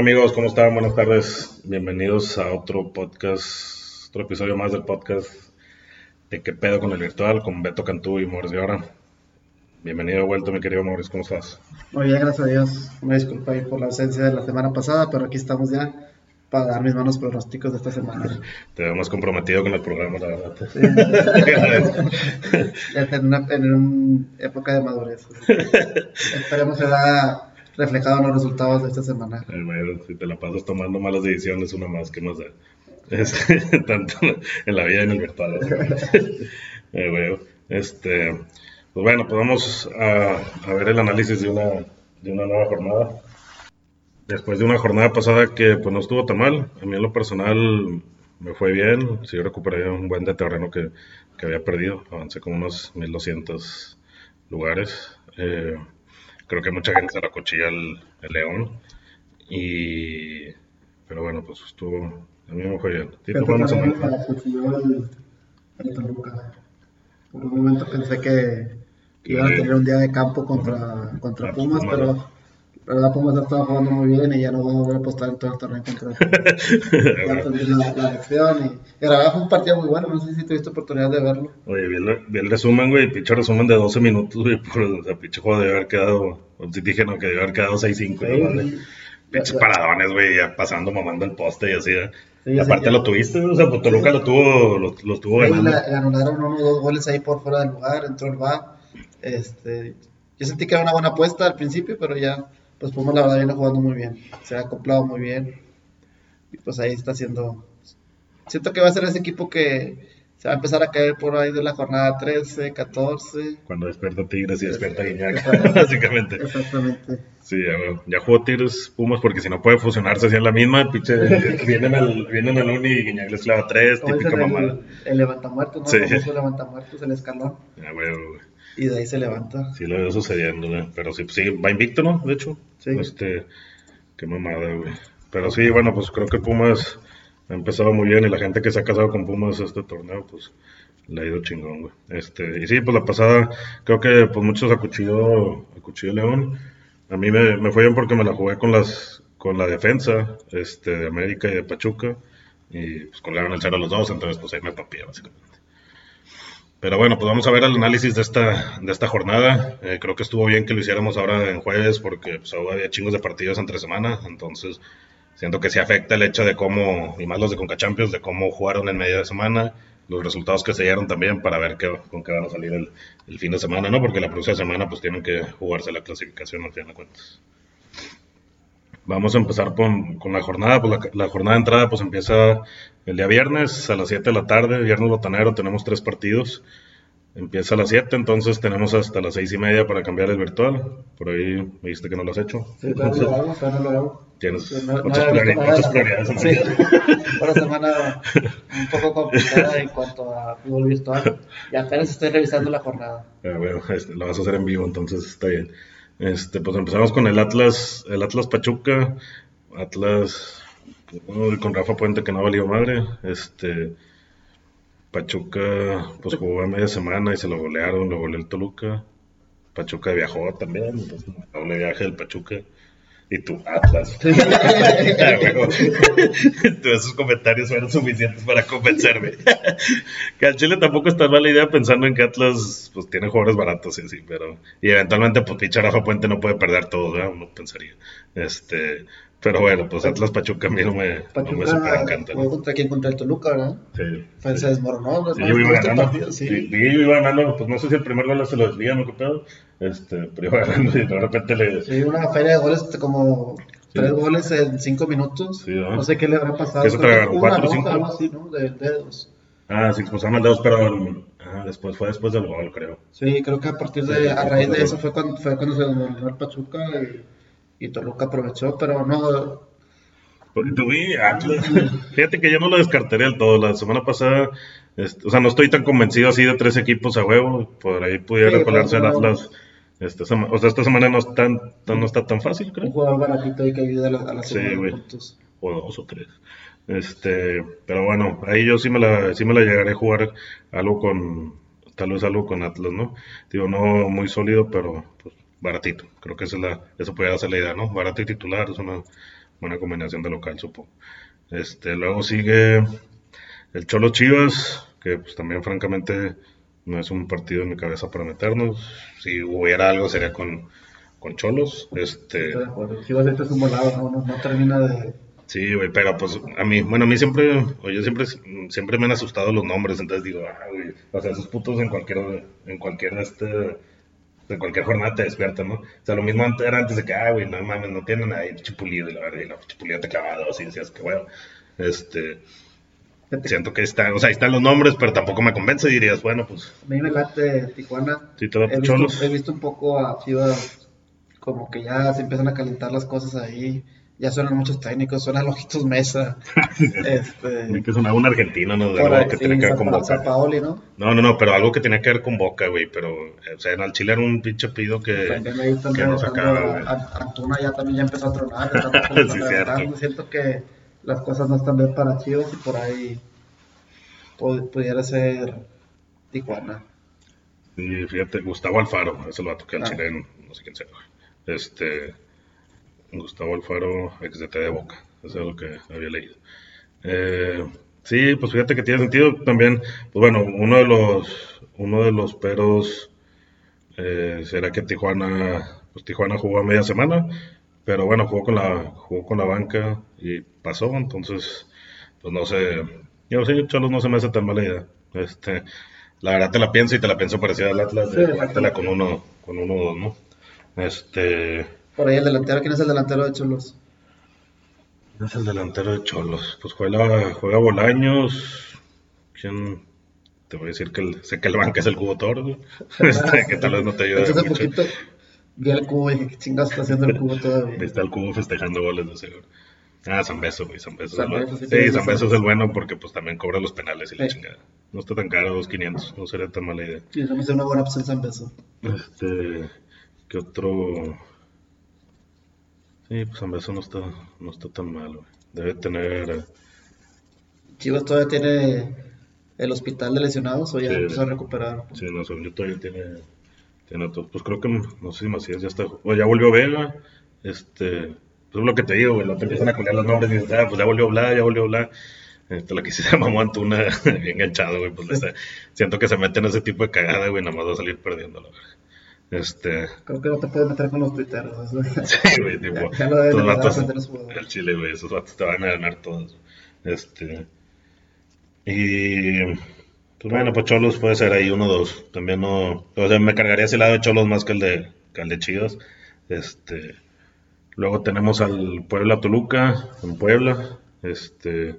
Hola amigos? ¿Cómo están? Buenas tardes. Bienvenidos a otro podcast, otro episodio más del podcast de ¿Qué pedo con el virtual? Con Beto Cantú y Morris Guevara. Bienvenido de vuelta, mi querido Morris. ¿Cómo estás? Muy bien, gracias a Dios. Me disculpa ahí por la ausencia de la semana pasada, pero aquí estamos ya para dar mis manos pronósticos de esta semana. Te veo más comprometido con el programa, la verdad. Sí. en, una, en época de madurez. Esperemos que da reflejado en los resultados de esta semana. si te la pasas tomando malas decisiones, una más, que más da? tanto en la vida y en el virtual. eh, este, pues bueno, pues vamos a, ver el análisis de una, de una nueva jornada. Después de una jornada pasada que pues no estuvo tan mal, a mí en lo personal me fue bien, sí recuperé un buen de terreno que, que había perdido, avancé con unos 1200 lugares. Eh, creo que mucha gente se la cuchilla el, León. Y. Pero bueno, pues estuvo. A mí me fue bien. Sí, fue una semana. Por un momento pensé que, iban a tener un día de campo contra, contra Pumas, pero pero la Pumas estaba jugando muy bien y ya no vamos a volver a apostar en todo el torneo contra la, la lección y, y la fue un partido muy bueno, no sé si tuviste oportunidad de verlo. Oye, vi el, vi el resumen, güey, pinche resumen de 12 minutos, güey, por, o sea, pinche juego debe haber quedado, si dije no, que debe haber quedado 6-5, sí, Pinches paradones, güey, ya pasando, mamando el poste y así, ¿eh? Sí, y aparte sí, lo tuviste, o sea, pues Toluca lo tuvo, lo, lo tuvo ganando. Le, anularon uno o dos goles ahí por fuera del lugar, entró el VAR, este, yo sentí que era una buena apuesta al principio, pero ya pues Pumas la verdad viene jugando muy bien, se ha acoplado muy bien y pues ahí está haciendo, siento que va a ser ese equipo que se va a empezar a caer por ahí de la jornada 13, 14. Cuando despierta Tigres y despierta Guiñac, básicamente. Exactamente. Sí, ya, ya jugó Tigres Pumas porque si no puede fusionarse así en la misma, pinche, vienen al, vienen al Uni y Guiñac les clava tres, típica mamada. El, el levantamuertos, ¿no? Sí. El levantamuertos, el escalón. Ya, güey, güey. Y de ahí se levanta. Sí, lo veo sucediendo, güey. Pero sí, sí, va invicto, ¿no? De hecho. Sí. Este, qué mamada, güey. Pero sí, bueno, pues creo que Pumas ha empezado muy bien y la gente que se ha casado con Pumas este torneo, pues le ha ido chingón, güey. Este, y sí, pues la pasada, creo que pues muchos acuchilló, acuchilló León. A mí me, me fue bien porque me la jugué con las con la defensa este, de América y de Pachuca. Y pues colgaron el cero a los dos, entonces pues ahí me papié, básicamente. Pero bueno, pues vamos a ver el análisis de esta, de esta jornada. Eh, creo que estuvo bien que lo hiciéramos ahora en jueves porque pues, había chingos de partidos entre semana. Entonces, siento que sí afecta el hecho de cómo, y más los de Conca Champions, de cómo jugaron en media semana, los resultados que se dieron también para ver qué, con qué van a salir el, el, fin de semana, ¿no? Porque la próxima semana pues tienen que jugarse la clasificación al fin de cuentas. Vamos a empezar con, con la jornada. Pues la, la, jornada de entrada pues empieza el día viernes a las 7 de la tarde, viernes botanero, tenemos tres partidos. Empieza a las 7, entonces tenemos hasta las 6 y media para cambiar el virtual. Por ahí me dijiste que no lo has hecho. Sí, claro, lo hago, claro, lo hago. Tienes no, otras, no, priori otras prioridades. Sí, una semana un poco complicada en cuanto a fútbol virtual. Y apenas estoy revisando la jornada. Ah, bueno, este, lo vas a hacer en vivo, entonces está bien. Este, pues empezamos con el Atlas, el Atlas Pachuca. Atlas con Rafa Puente que no valió madre. Este Pachuca pues jugó a media semana y se lo golearon, lo goleó el Toluca. Pachuca viajó también, entonces doble viaje del Pachuca. Y tu Atlas. esos comentarios fueron suficientes para convencerme. que al Chile tampoco está mala idea pensando en que Atlas pues tiene jugadores baratos y así, pero. Y eventualmente, pues pinche Rafa Puente no puede perder todo, ¿verdad? Uno pensaría. Este. Pero bueno, pues Atlas Pachuca a mí no me, Pachuca, no me super encanta. ¿no? ¿Contra quién? Contra el Toluca, ¿verdad? Sí. Pues sí. se desmoronó. Sí, yo iba este ganando. Partido, sí. Sí, yo iba ganando, pues no sé si el primer gol se lo desvían o qué pedo, este, pero iba ganando y de repente le... Sí, una feria de goles como tres goles en cinco minutos. Sí, ¿no? no sé qué le habrá pasado. Te agarró cuatro o cinco. Algo así, ¿no? De dedos. Ah, sí, expulsaron al dedos, pero ah, después fue después del gol, creo. Sí, creo que a partir de, a raíz de eso fue cuando, fue cuando se desmoronó el Pachuca y, y Toluca aprovechó, pero no Tuve Atlas. Fíjate que yo no lo descartaría del todo. La semana pasada, este, o sea, no estoy tan convencido así de tres equipos a huevo. Por ahí pudiera sí, colarse el Atlas. Este, o sea, esta semana no, es tan, no está tan fácil, creo. Un jugador baratito ahí que ayuda a la, a la sí. O dos o tres. Este, pero bueno, ahí yo sí me la, sí me la llegaré a jugar algo con, tal vez algo con Atlas, ¿no? Digo, no muy sólido, pero pues, baratito. Creo que esa, es la, eso puede ser la idea, ¿no? Barato y titular es una buena combinación de local, supongo. Este, luego sigue el Cholo Chivas, que pues también francamente no es un partido en mi cabeza para meternos. Si hubiera algo sería con, con Cholos. Este, Chivas este es un volado, no, no, termina de... Sí, güey, pero pues a mí, bueno, a mí siempre, o yo siempre, siempre me han asustado los nombres, entonces digo, ah, güey, o sea, esos putos en cualquier, en cualquier, este, en cualquier jornada te despiertan, ¿no? O sea, lo mismo era antes de que, ah, güey, no mames, no tienen ahí chipulido y la verdad, y la chipulido te clavado, así decías que, bueno, este, Siento que está, o sea, ahí están los nombres, pero tampoco me convence. Dirías, bueno, pues. A mí me late Tijuana. Sí, te he, visto, he visto un poco a Chivas, como que ya se empiezan a calentar las cosas ahí. Ya suenan muchos técnicos, suena Lojitos Mesa. este, que suena un argentino, ¿no? De algo que tiene que ver con Boca. Paoli, ¿no? No, no, no, pero algo que tiene que ver con Boca, güey. Pero, o sea, en el Chile era un pinche pido que, que no sacaba. Antuna ya también ya empezó a tronar. sí, cierto. Siento que las cosas no están bien para Chivas y por ahí pudiera ser Tijuana. Y fíjate, Gustavo Alfaro, ese lo va a tocar el ah. chileno, no sé quién sea. Este, Gustavo Alfaro, ex de T de Boca, eso es lo que había leído. Eh, sí, pues fíjate que tiene sentido también, pues bueno, uno de los, uno de los peros eh, será que Tijuana, pues Tijuana jugó a media semana, pero bueno, jugó con la, jugó con la banca y pasó, entonces, pues no sé, yo sí, Cholos no se me hace tan mala idea. Este, la verdad te la pienso y te la pienso parecida al Atlas, de sí, con uno, con uno o dos, ¿no? Este. Por ahí el delantero, ¿quién es el delantero de Cholos? ¿Quién es el delantero de Cholos? Pues juega, juega Bolaños. ¿Quién? Te voy a decir que el, sé que el banca es el cubo tordo. Este, que tal vez no te ayude. Entonces, mucho. poquito vi el cubo y dije, ¿qué chingados está haciendo el cubo todavía? Está el cubo festejando goles de seguro. Ah, San Beso, güey, San Beso. Sí, San Beso es el bueno porque pues también cobra los penales y la chingada. No está tan caro, 2.500, no sería tan mala idea. Sí, me hace una buena opción San Beso. Este, ¿qué otro? Sí, pues San Beso no está, no está tan mal, güey. Debe tener... Chivas todavía tiene el hospital de lesionados o ya empezó a recuperar. Sí, no, yo todavía tiene, tiene otro. Pues creo que, no sé si Macías ya está, o ya volvió Vega, este... Pues lo que te digo, güey, lo te empiezan a cambiar los nombres y dices, ah, pues ya volvió a hablar, ya volvió a hablar. Este, lo que sí se llama Antuna, bien enganchado, güey, pues siento que se mete en ese tipo de cagada, güey, nada más va a salir perdiendo, la verdad. Este... Creo que no te puedes meter con los tuiteros. Sí, güey, tipo, ya, ya vatos, el chile, güey, esos vatos te van a ganar todos. Este... Y... Pues bueno, pues Cholos puede ser ahí uno o dos. También no... O sea, me cargaría ese lado de Cholos más que el de, que el de Chivas. Este... Luego tenemos al Puebla Toluca en Puebla. Este,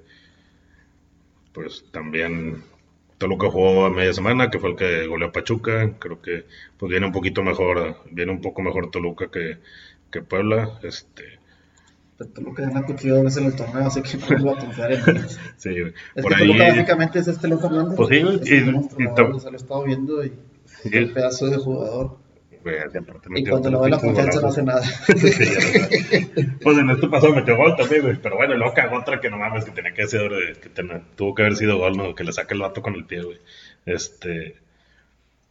pues también Toluca jugó a media semana, que fue el que goleó a Pachuca. Creo que pues viene un poquito mejor, viene un poco mejor Toluca que, que Puebla. Este, Toluca ya me ha cuchillado a veces en el torneo, así que no lo a confiar en él. sí, Es que Toluca básicamente es este Los Hernández. Pues sí, y, y, y, lo he estado viendo y el pedazo de jugador y cuando le doy la confianza no hace nada. pues en esto pasó metió gol también, güey. Pero bueno, luego cagó otra que no mames, que tenía que ser, que tuvo que haber sido gol, ¿no? Que le saque el vato con el pie, güey. Este.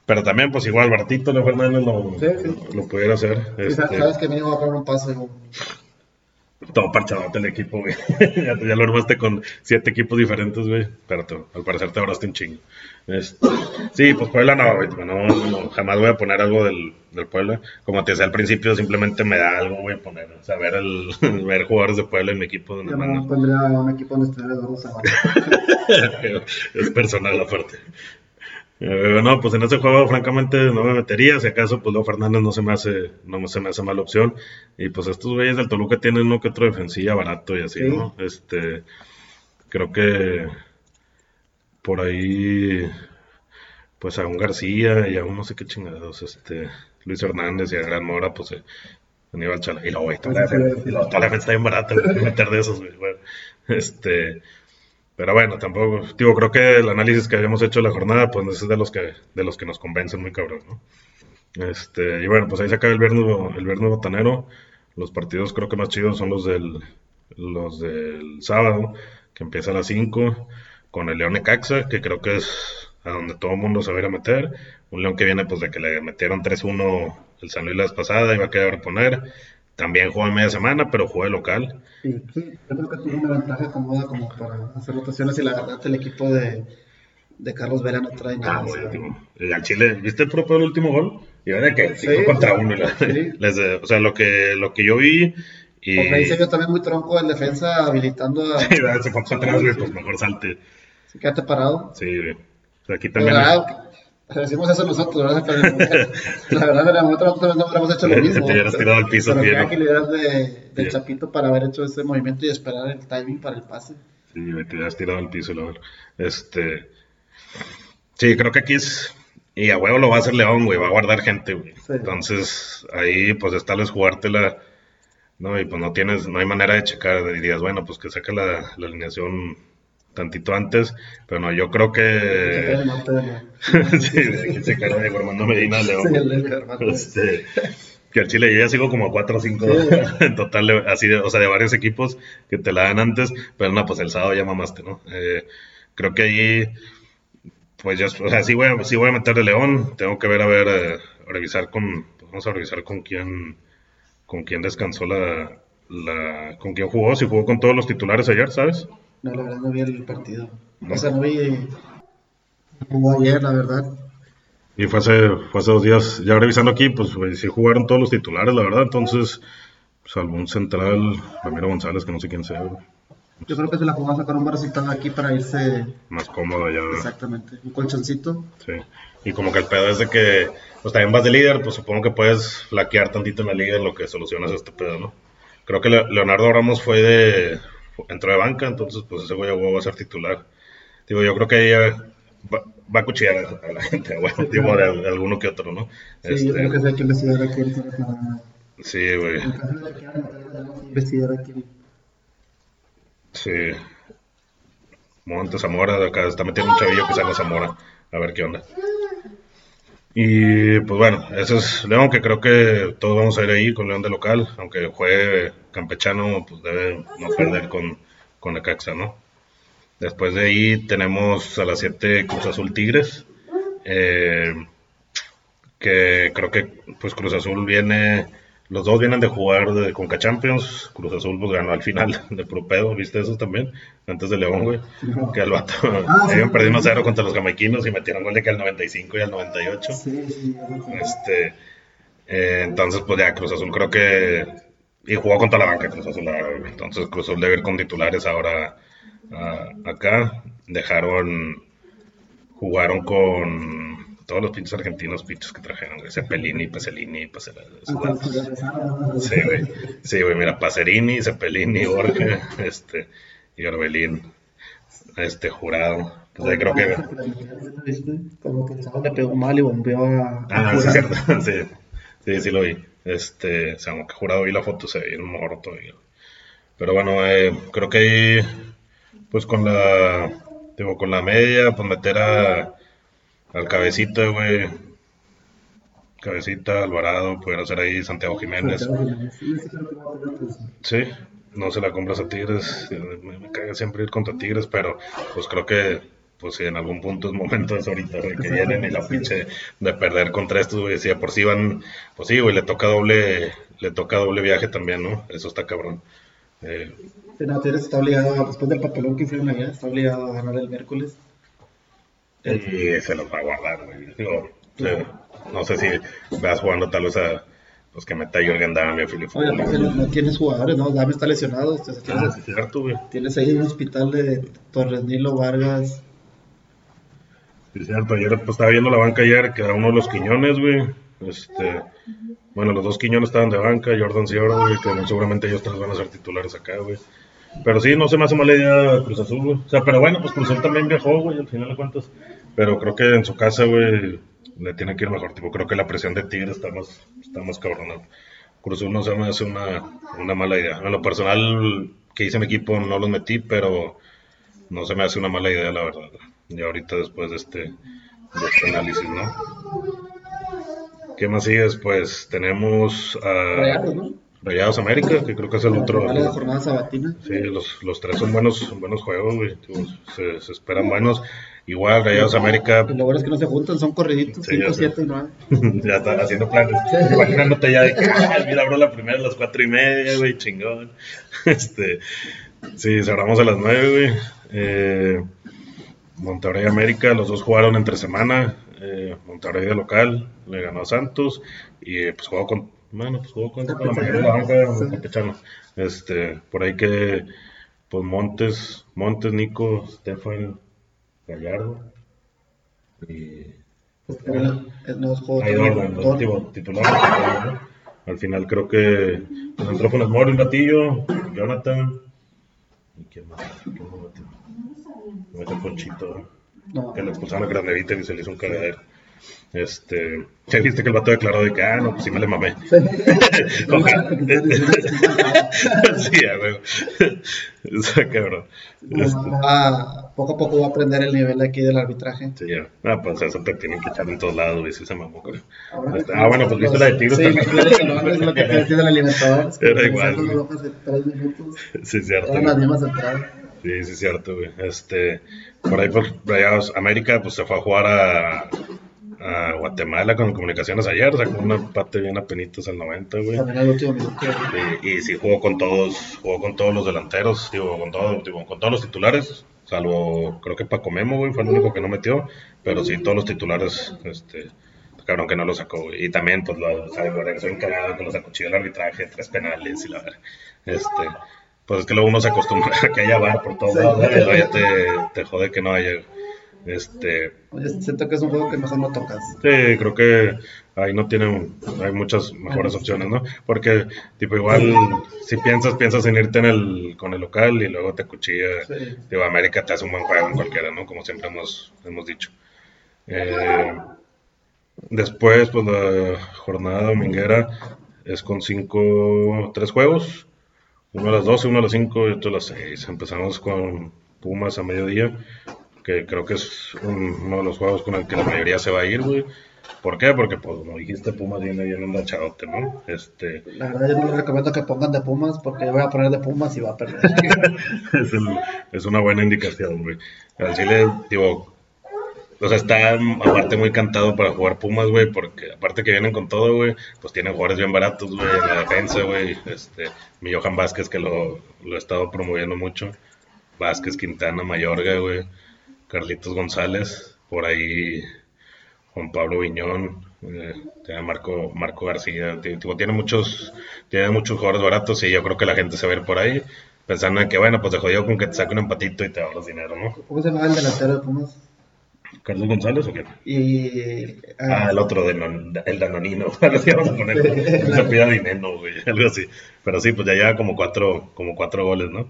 Pero también, pues igual, Bartito de Fernández lo, lo pudiera hacer. Este, sabes que me iba a poner un pase, todo parchadote el equipo, güey. ya, lo armaste con siete equipos diferentes, güey. Pero al parecer te ahorraste un chingo. Este, sí, pues Puebla no, güey. No, jamás voy a poner algo del, del Puebla. Como te decía al principio, simplemente me da algo, voy a poner. O sea, ver, el, ver jugadores de Puebla en mi equipo. Donde no pondría un equipo donde estuviera Eduardo es personal aparte. Eh, no, pues en ese juego francamente no me metería, si acaso pues Leo Fernández no se me hace, no se me hace mala opción. Y pues estos güeyes del Toluca tienen uno que otro defensiva barato y así, ¿no? Este, creo que por ahí, pues a un García y a un no sé qué chingados, este, Luis Hernández y a Gran Mora, pues eh, Aníbal Chala. Y luego, güey, toda, la defensa está bien barata, meter de esos, güey. Bueno, este, pero bueno, tampoco, digo, creo que el análisis que habíamos hecho de la jornada, pues es de los que, de los que nos convencen muy cabrón, ¿no? Este, y bueno, pues ahí se acaba el viernes, el viernes botanero. Los partidos creo que más chidos son los del, los del sábado, que empieza a las 5, con el León Caxa, que creo que es a donde todo el mundo se va a ir a meter. Un León que viene pues de que le metieron 3-1 el San Luis la vez pasada y va a querer reponer. También juega media semana, pero juega local. Sí, sí, yo creo que tuvo una ventaja cómoda como para hacer rotaciones y la verdad el equipo de, de Carlos Vera no trae nada. Ah, buenísimo. Y al Chile, ¿viste el propio el último gol? Y de que Sí, cinco contra sí, uno. sí. de- o sea, lo que, lo que yo vi. Y Porque ahí se vio también muy tronco el defensa habilitando a... Sí, se fue para atrás, pues mejor salte. Sí, quédate parado. Sí, güey. O sea, aquí Pero, también. Decimos eso nosotros, ¿verdad? Pero la verdad, el momento nosotros no hubiéramos hecho lo Te mismo. hubieras tirado al piso, Pero qué agilidad de, Sí. Chapito para haber hecho ese movimiento y esperar el timing para el pase. Sí, güey, te hubieras tirado al piso, la verdad. Este. Sí, creo que aquí es. Y a huevo lo va a hacer León, güey, va a guardar gente, güey. Sí. Entonces, ahí, pues, es tal vez jugártela. No, y pues no tienes, no hay manera de checar. Dirías, bueno, pues que saque la, la alineación tantito antes. Pero no, yo creo que. Sí, de se Armando Medina, León. Este, que al Chile yo ya sigo como a 4 o 5 Sí. en total, de- así de, o sea, de varios equipos que te la dan antes, pero no, pues el sábado ya mamaste, ¿no? Eh, creo que ahí, pues ya, o sea, sí voy a, sí voy a meter de León, tengo que ver, a ver, eh, revisar con, pues vamos a revisar con quién, con quién descansó la, la, con quién jugó, si jugó con todos los titulares ayer, ¿sabes? No, la verdad no vi el partido. No. O sea, no vi. Jugó ayer, la verdad. Y fue hace, fue hace dos días, ya revisando aquí, pues sí jugaron todos los titulares, la verdad, entonces, salvo un central, Ramiro González, que no sé quién sea, güey, Yo creo que se la a sacar un resultado aquí para irse más cómodo ya. exactamente. Un colchoncito. Sí. Y como que el pedo es de que, pues también vas de líder, pues supongo que puedes flaquear tantito en la liga en lo que solucionas este pedo, ¿no? Creo que Le- Leonardo Ramos fue de, entró de banca, entonces pues ese güey va a ser titular. Digo, yo creo que ella va, va a cuchillar a, a la gente, bueno, digo, de, de alguno que otro, ¿no? Sí, Este, yo creo que sí hay que investigar a quién para. sí, güey. En caso de que quieran meter, tenemos que investigar a quién. Sí. Montes Zamora, de acá está metiendo un chavillo que se llama Zamora. A ver qué onda. Y pues bueno, ese es León, que creo que todos vamos a ir ahí con León de local, aunque juegue campechano, pues debe no perder con, con Necaxa, ¿no? Después de ahí tenemos a las 7 Cruz Azul Tigres, eh, que creo que pues Cruz Azul viene, los dos vienen de jugar de Conca Champions, Cruz Azul pues ganó al final de puro pedo, ¿viste eso también? Antes de León, güey, que el vato, Ah, sí. habían perdido 1-0 contra los jamaiquinos y metieron gol de que al 95 y al 98. Sí, sí. Este, eh, entonces, pues ya Cruz Azul creo que. Y jugó contra la banca Cruz Azul. Entonces, Cruz Azul debe ir con titulares ahora ah, acá. Dejaron. Jugaron con todos los pinches argentinos, pinches que trajeron, güey. Cepelini, Peselini, Peselini. Sí, güey. Sí, güey, mira, Pacerini, Cepelini, Borja, este, y Orbelín, este, jurado. Pues ahí creo que. Como que sábado le pegó mal y bombeó a. Ah, sí, cierto. Sí, sí, sí lo vi. Este, o sea, aunque jurado vi la foto, se veía un morro todavía. Pero bueno, eh, creo que ahí, pues con la, digo, con la media, pues meter a, al cabecita, güey. Cabecita, Alvarado, pudiera ser ahí Santiago Jiménez. Sí, no se la compras a Tigres. Me, me caga siempre ir contra Tigres, pero pues creo que pues si en algún punto es momento es ahorita güey, que vienen y la pinche de perder contra estos, güey. Si de por sí van, pues sí, güey, le toca doble, le toca doble viaje también, ¿no? Eso está cabrón. Eh, no, Tigres está obligado, después del papelón que hicieron allá, está obligado a ganar el miércoles. Y se los va a guardar, güey. Digo, no sé si vas jugando tal vez a pues que meta Jürgen Damm y a Philip Oye, aparte no, no tienes jugadores, ¿no? Dame está lesionado. o sea, tienes, Ah, sí, es cierto, güey. tienes ahí un hospital de Torres Nilo, Vargas. Sí, cierto, ayer pues, estaba viendo la banca ayer, que era uno de los Quiñones, güey. Este, bueno, los dos Quiñones estaban de banca, Jordan Cioro, güey, que seguramente ellos tres van a ser titulares acá, güey. Pero sí, no se me hace mala idea Cruz Azul, güey. O sea, pero bueno, pues Cruz Azul también viajó, güey, al final de cuentas. Pero creo que en su casa, güey, le tiene que ir mejor. Tipo, creo que la presión de Tigre está más, está más cabrona. Cruz Azul no se me hace una, una mala idea. En lo personal, que hice mi equipo, no los metí, pero no se me hace una mala idea, la verdad. Y ahorita después de este, de este análisis, ¿no? ¿Qué más sigues? Pues tenemos a ¿no? Rayados América, que creo que es el otro. La jornada sabatina. Sí, los, los tres son buenos, son buenos juegos, güey. Se, se esperan buenos. igual, Rayados América. Lo bueno es que no se juntan, son corriditos, Sí, 5, ya sé. 7 y 9. ya están haciendo planes. Imaginándote ya de que, "Ah, mira, abro la primera a las cuatro y media, güey, chingón. Este, sí, cerramos a las nueve, güey. Eh, Monterrey América, los dos jugaron entre semana. Eh, Monterrey de local, le ganó a Santos. Y pues jugó con, bueno, pues jugó con, con la mayoría de la banca. Este, por ahí que, pues Montes, Montes, Nico, Stefan, Gallardo. Y juego. hay orden, los titulares, ¿no? Al final creo que pues, entró Funes Mori un ratillo, Jonathan. ¿Y quién más? ¿Quién más metió? Metió Ponchito, No, que le expulsaron a Granevita y se le hizo un cagadero. Este, ya viste que el vato declaró de que, ah, no, pues sí me le mamé. Ojalá. sí, a. Está cabrón. Este, Va- poco a poco va a aprender el nivel aquí del arbitraje. sí, ya. Ah, pues eso te tienen que echar en todos lados, güey, sí se mamó, Este, ah, bueno, pues viste la de Tigres Sí, también. Es lo que te decía del alimentador. Era igual, tres minutos. Sí, es cierto. Eran las mismas. Sí, sí, cierto, güey. Este, por ahí, por Rayados América, pues se fue a jugar a, a Guatemala con comunicaciones ayer, sacó un empate bien apenitos al 90, güey. Y, y sí jugó con todos, jugó con todos los delanteros, digo, con, todo, digo, con todos los titulares, salvo creo que Paco Memo, güey, fue el único que no metió, pero sí todos los titulares, este, cabrón que no lo sacó, güey. Y también, pues, lo, sabe, güey, soy encargado que los acuchilló el arbitraje, tres penales y la verdad. Este, pues es que luego uno se acostumbra a que haya bar por todos Sí. lados, güey, y luego ya te, te jode que no haya. Este, siento que es un juego que mejor no tocas. Sí, creo que ahí no tienen, hay muchas mejores opciones, ¿no? Porque, tipo, igual, si piensas, piensas en irte en el, con el local y luego te cuchilla, Sí. digo, América te hace un buen juego en cualquiera, ¿no? Como siempre hemos, hemos dicho. Eh, después, pues, la jornada dominguera es con cinco, tres juegos, uno a las 12, uno a las 5 y otro a las 6. Empezamos con Pumas a mediodía, que creo que es un- uno de los juegos con el que la mayoría se va a ir, güey. ¿Por qué? Porque, pues, como dijiste, Pumas viene bien enganchadote, ¿no? Este, La verdad, yo no les recomiendo que pongan de Pumas porque yo voy a poner de Pumas y va a perder. es, el- es una buena indicación, güey. Al Chile, digo, o sea, está aparte muy cantado para jugar Pumas, güey, porque aparte que vienen con todo, güey, pues tienen jugadores bien baratos, güey, en la defensa, güey. Este, mi Johan Vázquez, que lo, lo he estado promoviendo mucho. Vázquez, Quintana, Mayorga, güey. Carlitos González, por ahí Juan Pablo Viñón, eh, Marco, Marco García, ti- tipo, tiene muchos, tiene muchos jugadores baratos y yo creo que la gente se va a ir por ahí pensando en que bueno, pues de jodido con que te saque un empatito y te ahorras dinero, ¿no? ¿Cómo se llama el delantero de Pumas? ¿Carlos González o qué? Y. Ah, el otro, de non- el danonino, así vamos a poner, se pida dinero, güey, algo así. Pero sí, pues ya lleva como cuatro, como cuatro goles, ¿no?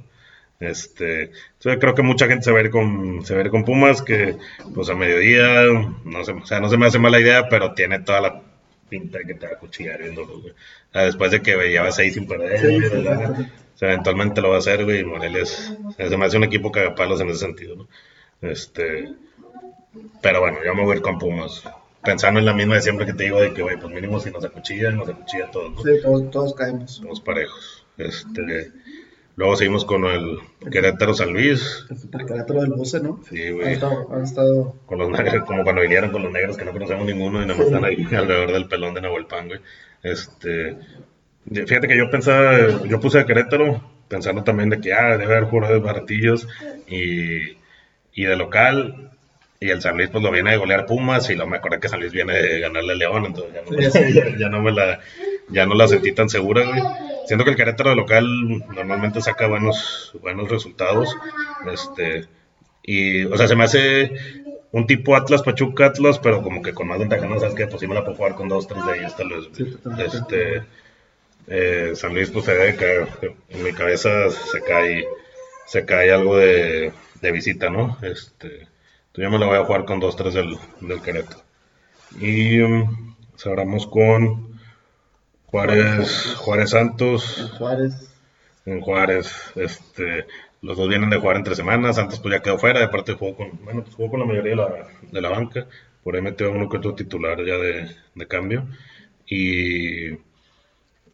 Este, entonces creo que mucha gente se va a ir con, se va a ir con Pumas, que pues a mediodía, no sé, o sea, no se me hace mala idea, pero tiene toda la pinta de que te va a cuchillar viéndolo, güey. O sea, después de que lleva seis sin perder, Sí, güey, sí, ¿verdad? sí. O sea, eventualmente lo va a hacer, güey, y Morelia es, o sea, se me hace un equipo cagapalos en ese sentido, ¿no? Este, pero bueno, yo me voy a ir con Pumas. Pensando en la misma de siempre que te digo de que, güey, pues mínimo si nos acuchillan, nos acuchilla a todos, ¿no? Sí, todos, todos caemos. Somos parejos. Este, luego seguimos con el Querétaro San Luis. El supercarátero del buce, ¿no? Sí, Han güey. estado, han estado Con los negros, como cuando vinieron con los negros que no conocemos ninguno y nada más están ahí alrededor del pelón de Nahuel Pan, güey. Este, fíjate que yo pensaba, yo puse a Querétaro pensando también de que, ah, debe haber jugadores baratillos y, y de local. Y el San Luis pues lo viene de golear Pumas y lo me acordé que San Luis viene de ganarle a León, entonces ya no, Sí, sí. ya, ya no me la, ya no la sentí tan segura, güey. Siento que el Querétaro local normalmente saca buenos, buenos resultados. Este, y, o sea, se me hace un tipo Atlas, Pachuca, Atlas, pero como que con más ventaja, ¿no? ¿Sabes qué? Pues sí me la puedo jugar con dos, tres de ellos, tal vez. Sí. Este, eh, San Luis, pues se que en mi cabeza se cae, se cae algo de, de visita, ¿no? Este, yo me la voy a jugar con dos, tres del, del Querétaro. Y um, cerramos con Juárez, Juárez Santos Juárez. en Juárez. Este, los dos vienen de jugar entre semanas. Santos pues ya quedó fuera. De parte jugó con, bueno, pues, jugó con la mayoría de la, de la banca. Por ahí metió uno que otro titular ya de, de cambio. Y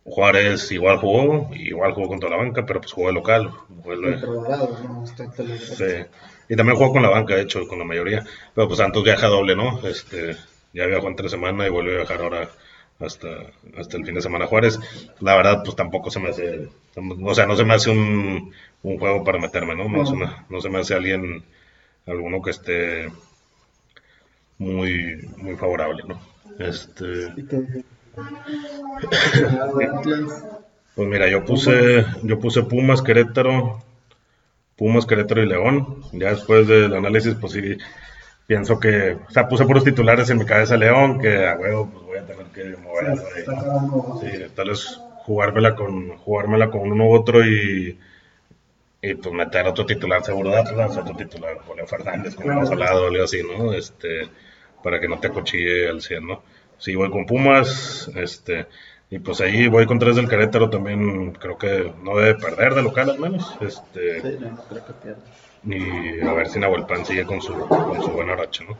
Juárez igual jugó, igual jugó contra la banca, pero pues jugó de local. Jugó no en Sí. Y también juego con la banca, de hecho, con la mayoría. Pero pues Santos viaja doble, ¿no? Este, ya viajó entre semana y vuelve a viajar ahora hasta, hasta el fin de semana Juárez. La verdad, pues tampoco se me hace, o sea, no se me hace un, un juego para meterme, ¿no? No, Se me, no se me hace alguien, alguno que esté muy, muy favorable, ¿no? Este... Pues mira, yo puse, yo puse Pumas, Querétaro, Pumas, Querétaro y León. Ya después del análisis, pues sí, pienso que, o sea, puse puros titulares en mi cabeza León, que a huevo, pues voy a tener que mover. Sí, tal vez jugármela con, jugármela con uno u otro y, y pues meter otro titular seguro de Atlas, otro titular, Julio Fernández, como hemos hablado, algo así, ¿no? Este, para que no te acochille al 100, ¿no? Sí, voy con Pumas, este, y pues ahí voy con tres del Querétaro también, creo que no debe perder de local al menos. Este, Sí, no, creo que pierda. Y a ver si Nahuelpan sigue con su, con su buena racha, ¿no?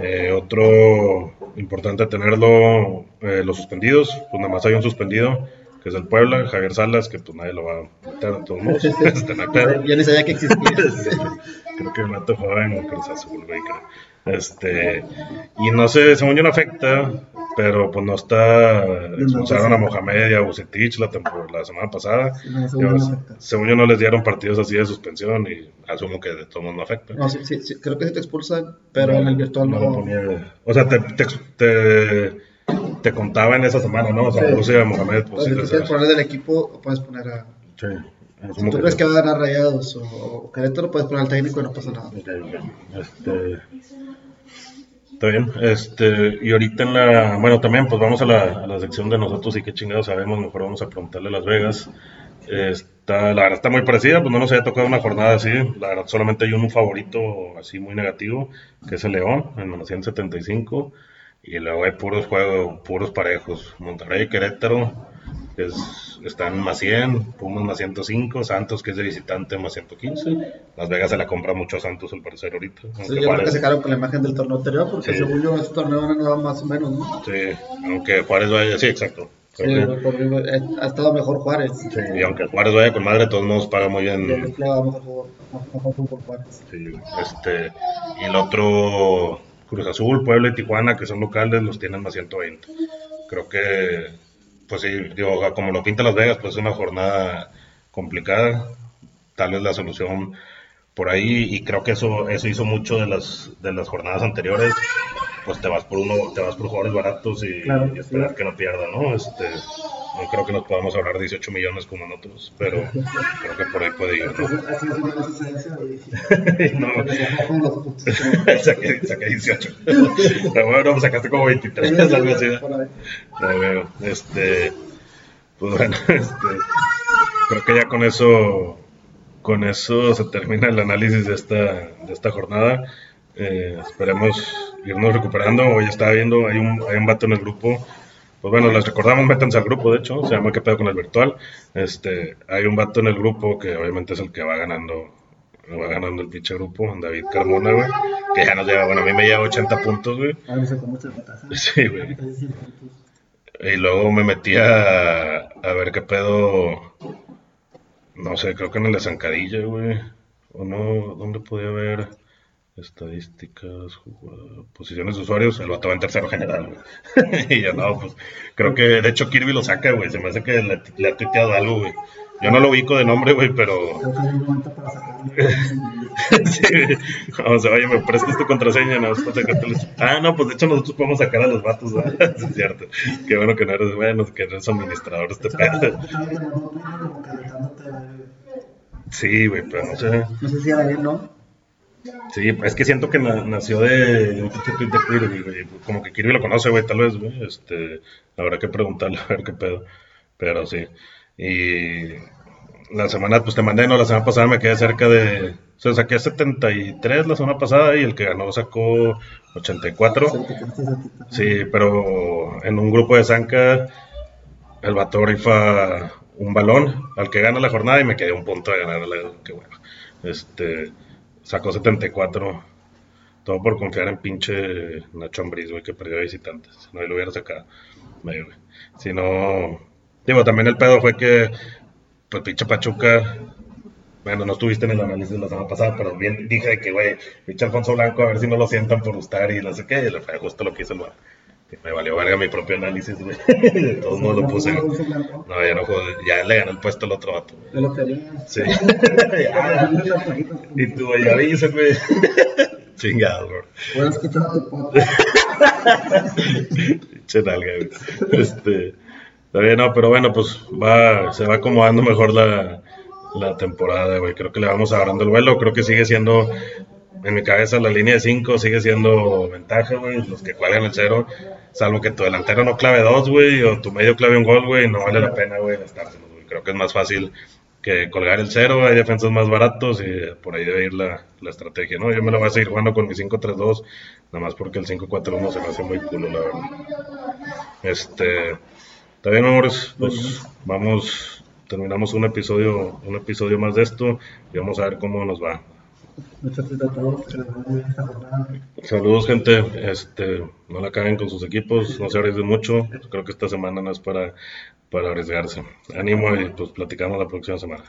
Eh, otro importante tenerlo, eh, los suspendidos, pues nada más hay un suspendido, que es el Puebla, Javier Salas, que pues nadie lo va a meter de todos modos. Este, no. Yo ni sabía que existía. Creo que el Mato jugaba en Cruz Azul, güey, creo. Este, y no sé, según yo no afecta, pero pues no está, expulsaron a Mohamed y a Bucetich la, la semana pasada. No, según yo no Yo, afecta. según yo no les dieron partidos así de suspensión y asumo que de todos modos no afecta. No, sí, sí, sí, creo que sí te expulsan, pero en el virtual No no. lo ponía- o sea, te, te, te, te contaba en esa semana, ¿no? O sea, Sí. puse a Mohamed, pues sí, si quieres poner del equipo, puedes poner a. sí, Si tú que crees sí. que va a ganar rayados o, o Querétaro, puedes poner al técnico y no pasa nada. Ok, ok. Este, está bien. Este, y ahorita en la. Bueno, también, pues vamos a la, a la sección de nosotros y qué chingados sabemos. Mejor vamos a preguntarle a Las Vegas. Está, la verdad está muy parecida, pues no nos había tocado una jornada así. La verdad, solamente hay un favorito así muy negativo, que es el León, en menos 175. Y luego hay puros juegos, puros parejos. Monterrey Querétaro, que es- están más 100, Pumas más 105, Santos, que es de visitante, más 115. Las Vegas se la compra mucho a Santos, al parecer, ahorita. Sí, yo creo que se quedaron con la imagen del torneo anterior, porque Sí. según yo, este torneo ganado más o menos, ¿no? sí, aunque Juárez vaya, sí, exacto. Sí, que- eh, ha estado mejor Juárez. sí, y aunque Juárez vaya con madre, de todos modos paga muy bien. mejor mejor Juárez. Sí, este, y el otro, Cruz Azul, Puebla y Tijuana, que son locales, los tienen más 120. Creo que, pues sí, digo, como lo pinta Las Vegas, pues es una jornada complicada. Tal vez la solución por ahí, y creo que eso, eso hizo mucho de las, de las jornadas anteriores. Pues te vas por uno, te vas por jugadores baratos y, Claro, y esperar sí. que no pierda, ¿no? Este, no creo que nos podamos ahorrar 18 millones como en otros, pero creo que por ahí puede ir, ¿no? Así es una asistencia y No, saqué, saqué 18. Pero bueno, pues sacaste como 23, algo así. ¿no? Veo. Este, pues bueno, este, creo que ya con eso, con eso se termina el análisis de esta, de esta jornada. Eh, esperemos irnos recuperando. Hoy estaba viendo, hay un, hay un vato en el grupo. Pues bueno, les recordamos, métanse al grupo, de hecho, se llama ¿Qué pedo con el virtual? Este, hay un vato en el grupo que obviamente es el que va ganando, va ganando el pinche grupo, David Carmona, güey, que ya nos lleva, bueno, a mí me lleva 80 puntos, güey. Ah, nota. Sí, güey. Y luego me metí a, a ver qué pedo. No sé, creo que en el de Zancadilla, güey. O no, ¿dónde podía ver? Estadísticas, posiciones de usuarios. El vato va en tercero general, güey. y yo no, pues creo que de hecho Kirby lo saca, güey. Se me hace que le, le ha tuiteado algo, güey. Yo no lo ubico de nombre, güey, pero. Sí, o sea, oye, me prestas tu contraseña, no. Ah, no, pues de hecho nosotros podemos sacar a los vatos. Sí, es cierto. Qué bueno que no eres, bueno, que eres administrador este pedo. Sí, güey, pero no sé. No sé si era bien, ¿no? Sí, es que siento que na- nació de un tweet de Kirby, güey. Como que Kirby lo conoce, güey, tal vez, güey. Este, habrá que preguntarle a ver qué pedo. Pero sí. Y la semana, pues te mandé, no, la semana pasada me quedé cerca de. O sea, saqué 73 la semana pasada y el que ganó sacó 84. Sí, te quedaste cerquita. Sí, pero en un grupo de Zanca, el vato rifa un balón al que gana la jornada y me quedé un punto de ganar. Qué bueno. Este, sacó 74. Todo por confiar en pinche Nacho Ambriz, güey, que perdió de visitantes. Si no, ahí lo hubiera sacado. Medio, güey. Si no. Digo, también el pedo fue que, pues pinche Pachuca bueno, no estuviste en el análisis la semana pasada, pero bien dije que, güey, pinche Alfonso Blanco, a ver si no lo sientan por gustar y no sé qué, y le fue justo lo que hizo el que me valió verga mi propio análisis, güey. De todos modos lo puse. No, ya no juego, ya le ganó el puesto al otro vato. De lo Sí. y tú, ya viste, güey. Chingado, bro. Puedes quitar tu podcast. Pinche nalga, güey. Este. Está bien, no, pero bueno, pues va, se va acomodando mejor la, la temporada, güey. Creo que le vamos agarrando el vuelo. Creo que sigue siendo, en mi cabeza, la línea de 5 sigue siendo ventaja, güey. Los que cuelgan el cero, salvo que tu delantero no clave dos, güey, o tu medio clave un gol, güey, no vale la pena, güey, gastárselos, güey. Creo que es más fácil que colgar el cero. Hay defensas más baratos y por ahí debe ir la, la estrategia, ¿no? Yo me lo voy a seguir jugando con mi 5-3-2, nada más porque el 5-4-1 se me hace muy culo, la verdad. Este. Está bien, amores, pues vamos, terminamos un episodio, un episodio más de esto y vamos a ver cómo nos va. Saludos, gente. Este, no la caguen con sus equipos, no se arriesguen mucho. Creo que esta semana no es para, para arriesgarse. Ánimo y pues platicamos la próxima semana.